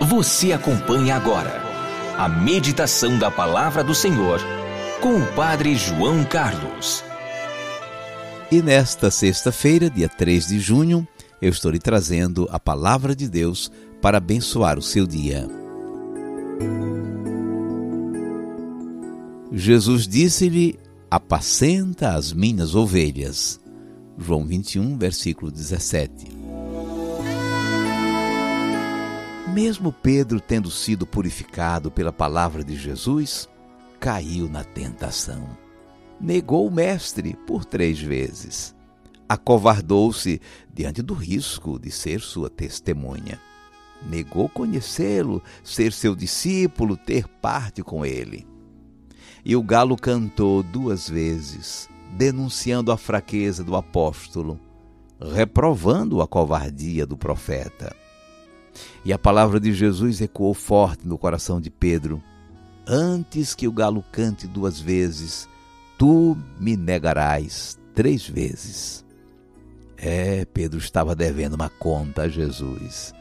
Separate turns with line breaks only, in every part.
Você acompanha agora a meditação da Palavra do Senhor com o Padre João Carlos.
E nesta sexta-feira, dia 3 de junho, eu estou lhe trazendo a Palavra de Deus para abençoar o seu dia. Jesus disse-lhe: Apacenta as minhas ovelhas. João 21, versículo 17. Mesmo Pedro tendo sido purificado pela palavra de Jesus, caiu na tentação. Negou o Mestre por três vezes. Acovardou-se diante do risco de ser sua testemunha. Negou conhecê-lo, ser seu discípulo, ter parte com ele. E o galo cantou duas vezes, denunciando a fraqueza do apóstolo, reprovando a covardia do profeta. E a palavra de Jesus ecoou forte no coração de Pedro: Antes que o galo cante duas vezes, tu me negarás três vezes. É, Pedro estava devendo uma conta a Jesus.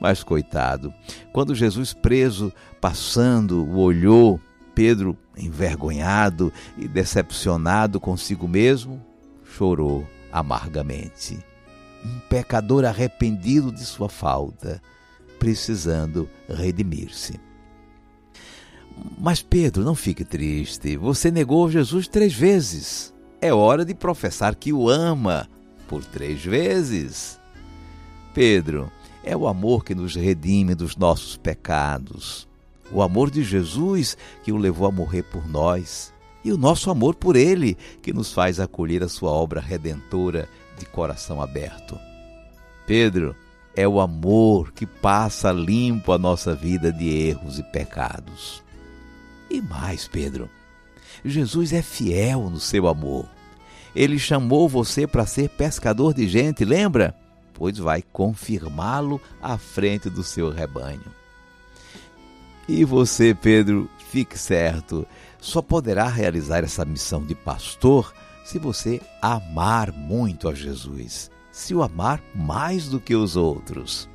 Mas coitado, quando Jesus preso, passando, o olhou, Pedro, envergonhado e decepcionado consigo mesmo, chorou amargamente. Um pecador arrependido de sua falta precisando redimir-se. Mas Pedro, não fique triste. Você negou Jesus três vezes. É hora de professar que o ama por três vezes. Pedro, é o amor que nos redime dos nossos pecados. O amor de Jesus que o levou a morrer por nós. E o nosso amor por Ele que nos faz acolher a Sua obra redentora de coração aberto. Pedro, é o amor que passa limpo a nossa vida de erros e pecados. E mais, Pedro, Jesus é fiel no seu amor. Ele chamou você para ser pescador de gente, lembra? Pois vai confirmá-lo à frente do seu rebanho. E você, Pedro, fique certo, só poderá realizar essa missão de pastor se você amar muito a Jesus se o amar mais do que os outros.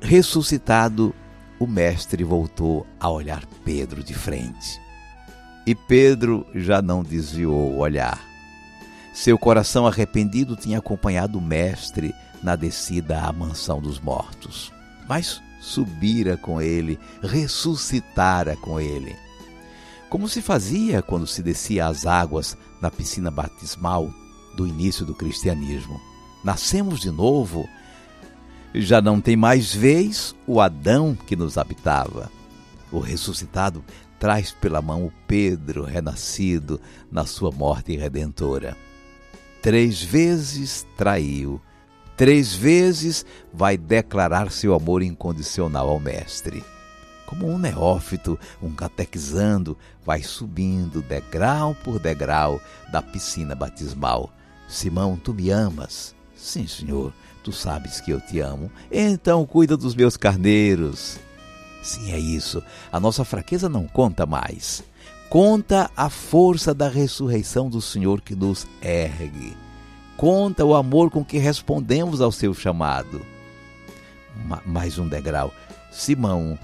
Ressuscitado, o Mestre voltou a olhar Pedro de frente. E Pedro já não desviou o olhar. Seu coração arrependido tinha acompanhado o Mestre na descida à mansão dos mortos. Mas subira com ele, ressuscitara com ele. Como se fazia quando se descia às águas na piscina batismal do início do cristianismo. Nascemos de novo, já não tem mais vez o Adão que nos habitava. O ressuscitado traz pela mão o Pedro renascido na sua morte redentora. Três vezes traiu, três vezes vai declarar seu amor incondicional ao Mestre. Como um neófito, um catequizando, vai subindo degrau por degrau da piscina batismal, Simão, tu me amas? Sim, Senhor, tu sabes que eu te amo. Então cuida dos meus carneiros. Sim, é isso. A nossa fraqueza não conta mais. Conta a força da ressurreição do Senhor que nos ergue. Conta o amor com que respondemos ao seu chamado. Ma mais um degrau. Simão,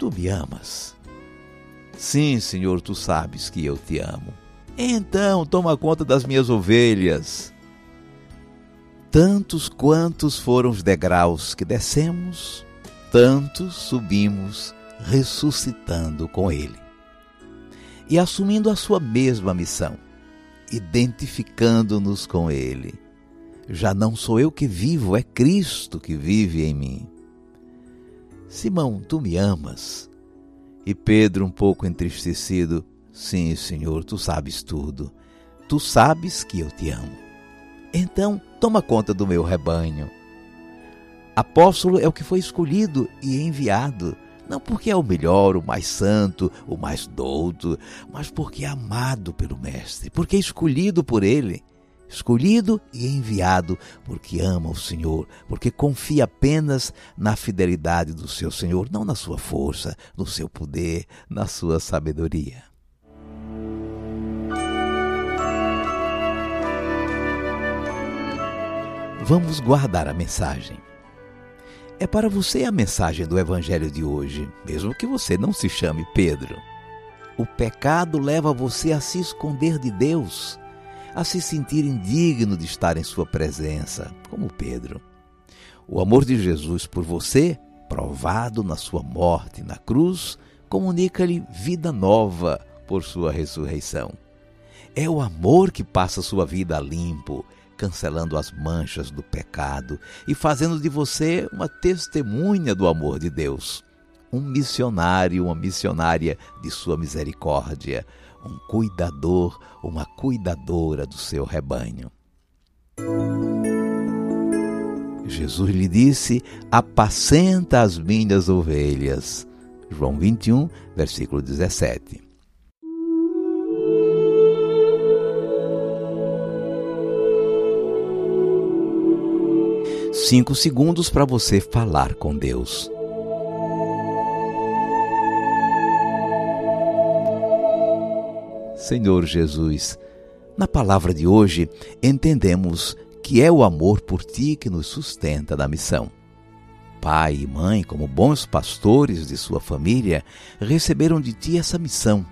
tu me amas? Sim, Senhor, tu sabes que eu te amo. Então, toma conta das minhas ovelhas. Tantos quantos foram os degraus que descemos, tantos subimos, ressuscitando com Ele. E assumindo a sua mesma missão, identificando-nos com Ele. Já não sou eu que vivo, é Cristo que vive em mim. Simão, tu me amas? E Pedro, um pouco entristecido, sim, Senhor, tu sabes tudo. Tu sabes que eu te amo. Então, toma conta do meu rebanho. Apóstolo é o que foi escolhido e enviado, não porque é o melhor, o mais santo, o mais douto, mas porque é amado pelo Mestre, porque é escolhido por Ele. Escolhido e enviado porque ama o Senhor, porque confia apenas na fidelidade do seu Senhor, não na sua força, no seu poder, na sua sabedoria. Vamos guardar a mensagem. É para você a mensagem do Evangelho de hoje, mesmo que você não se chame Pedro. O pecado leva você a se esconder de Deus, a se sentir indigno de estar em Sua presença, como Pedro. O amor de Jesus por você, provado na Sua morte na cruz, comunica-lhe vida nova por Sua ressurreição. É o amor que passa sua vida a limpo, cancelando as manchas do pecado e fazendo de você uma testemunha do amor de Deus. Um missionário, uma missionária de sua misericórdia, um cuidador, uma cuidadora do seu rebanho. Jesus lhe disse: Apacenta as minhas ovelhas. João 21, versículo 17. Cinco segundos para você falar com Deus. Senhor Jesus, na palavra de hoje entendemos que é o amor por ti que nos sustenta na missão. Pai e mãe, como bons pastores de sua família, receberam de ti essa missão.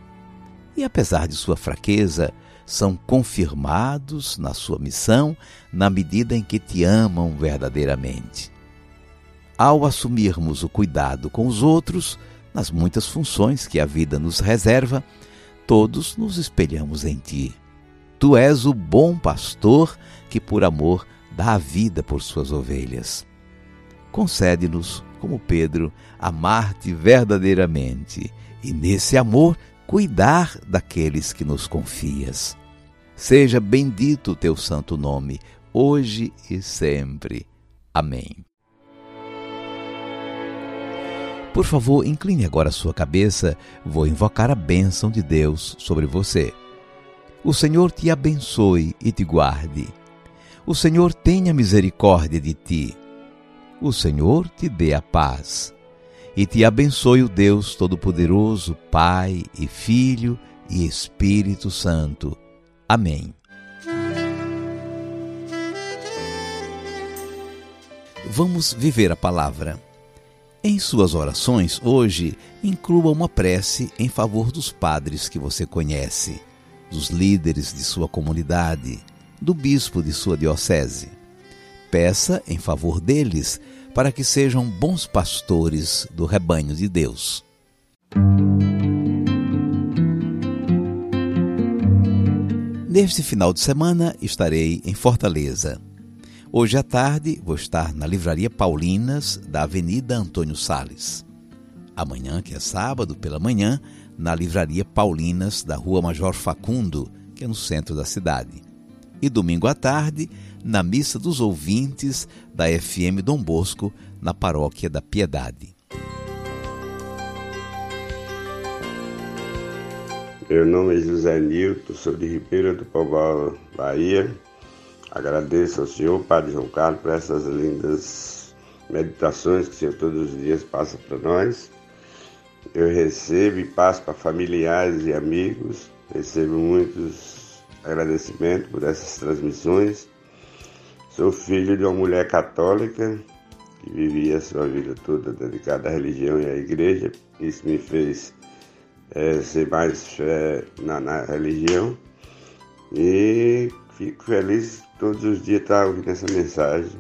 E apesar de sua fraqueza, são confirmados na sua missão na medida em que te amam verdadeiramente. Ao assumirmos o cuidado com os outros, nas muitas funções que a vida nos reserva, todos nos espelhamos em ti. Tu és o bom pastor que, por amor, dá a vida por suas ovelhas. Concede-nos, como Pedro, amar-te verdadeiramente e, nesse amor, cuidar daqueles que nos confias. Seja bendito o teu santo nome, hoje e sempre. Amém. Por favor, incline agora a sua cabeça, vou invocar a bênção de Deus sobre você. O Senhor te abençoe e te guarde. O Senhor tenha misericórdia de ti. O Senhor te dê a paz. E te abençoe o Deus Todo-Poderoso, Pai e Filho e Espírito Santo. Amém. Vamos viver a palavra. Em suas orações hoje, inclua uma prece em favor dos padres que você conhece, dos líderes de sua comunidade, do bispo de sua diocese. Peça em favor deles para que sejam bons pastores do rebanho de Deus. Neste final de semana estarei em Fortaleza. Hoje à tarde vou estar na Livraria Paulinas da Avenida Antônio Sales. Amanhã, que é sábado, pela manhã, na Livraria Paulinas da Rua Major Facundo, que é no centro da cidade. E domingo à tarde, na Missa dos Ouvintes da FM Dom Bosco, na Paróquia da Piedade.
Meu nome é José Nilton, sou de Ribeira do Pombal, Bahia. Agradeço ao senhor, Padre João Carlos, por essas lindas meditações que o senhor todos os dias passa para nós. Eu recebo e passo para familiares e amigos, recebo muitos agradecimentos por essas transmissões. Sou filho de uma mulher católica que vivia a sua vida toda dedicada à religião e à igreja. Isso me fez é, ser mais fé na, na religião e fico feliz todos os dias estar ouvindo essa mensagem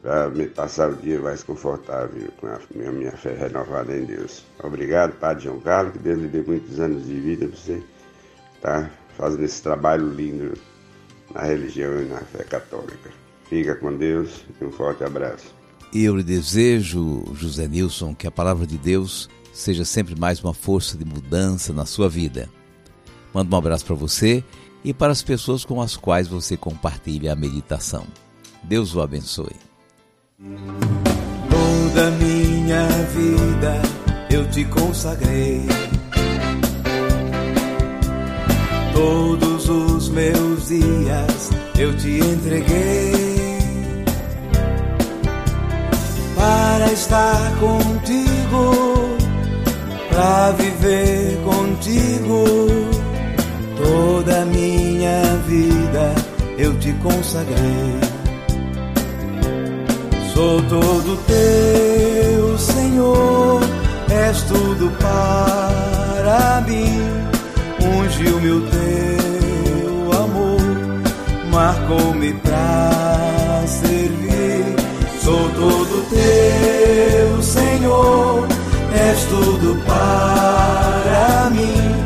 para me passar o dia mais confortável com a minha, minha fé renovada em Deus. Obrigado, Padre João Carlos, que Deus lhe dê muitos anos de vida para você estar fazendo esse trabalho lindo na religião e na fé católica. Fica com Deus e um forte abraço.
Eu lhe desejo, José Nilson, que a palavra de Deus seja sempre mais uma força de mudança na sua vida. Mando um abraço para você e para as pessoas com as quais você compartilha a meditação. Deus o abençoe.
Toda minha vida eu te consagrei. Todos os meus dias eu te entreguei para estar contigo, para viver contigo. Toda minha vida eu te consagrei. Sou todo teu, Senhor, és tudo para mim. Ungiu meu teu amor, marcou-me pra servir. Sou todo teu, Senhor, és tudo para mim.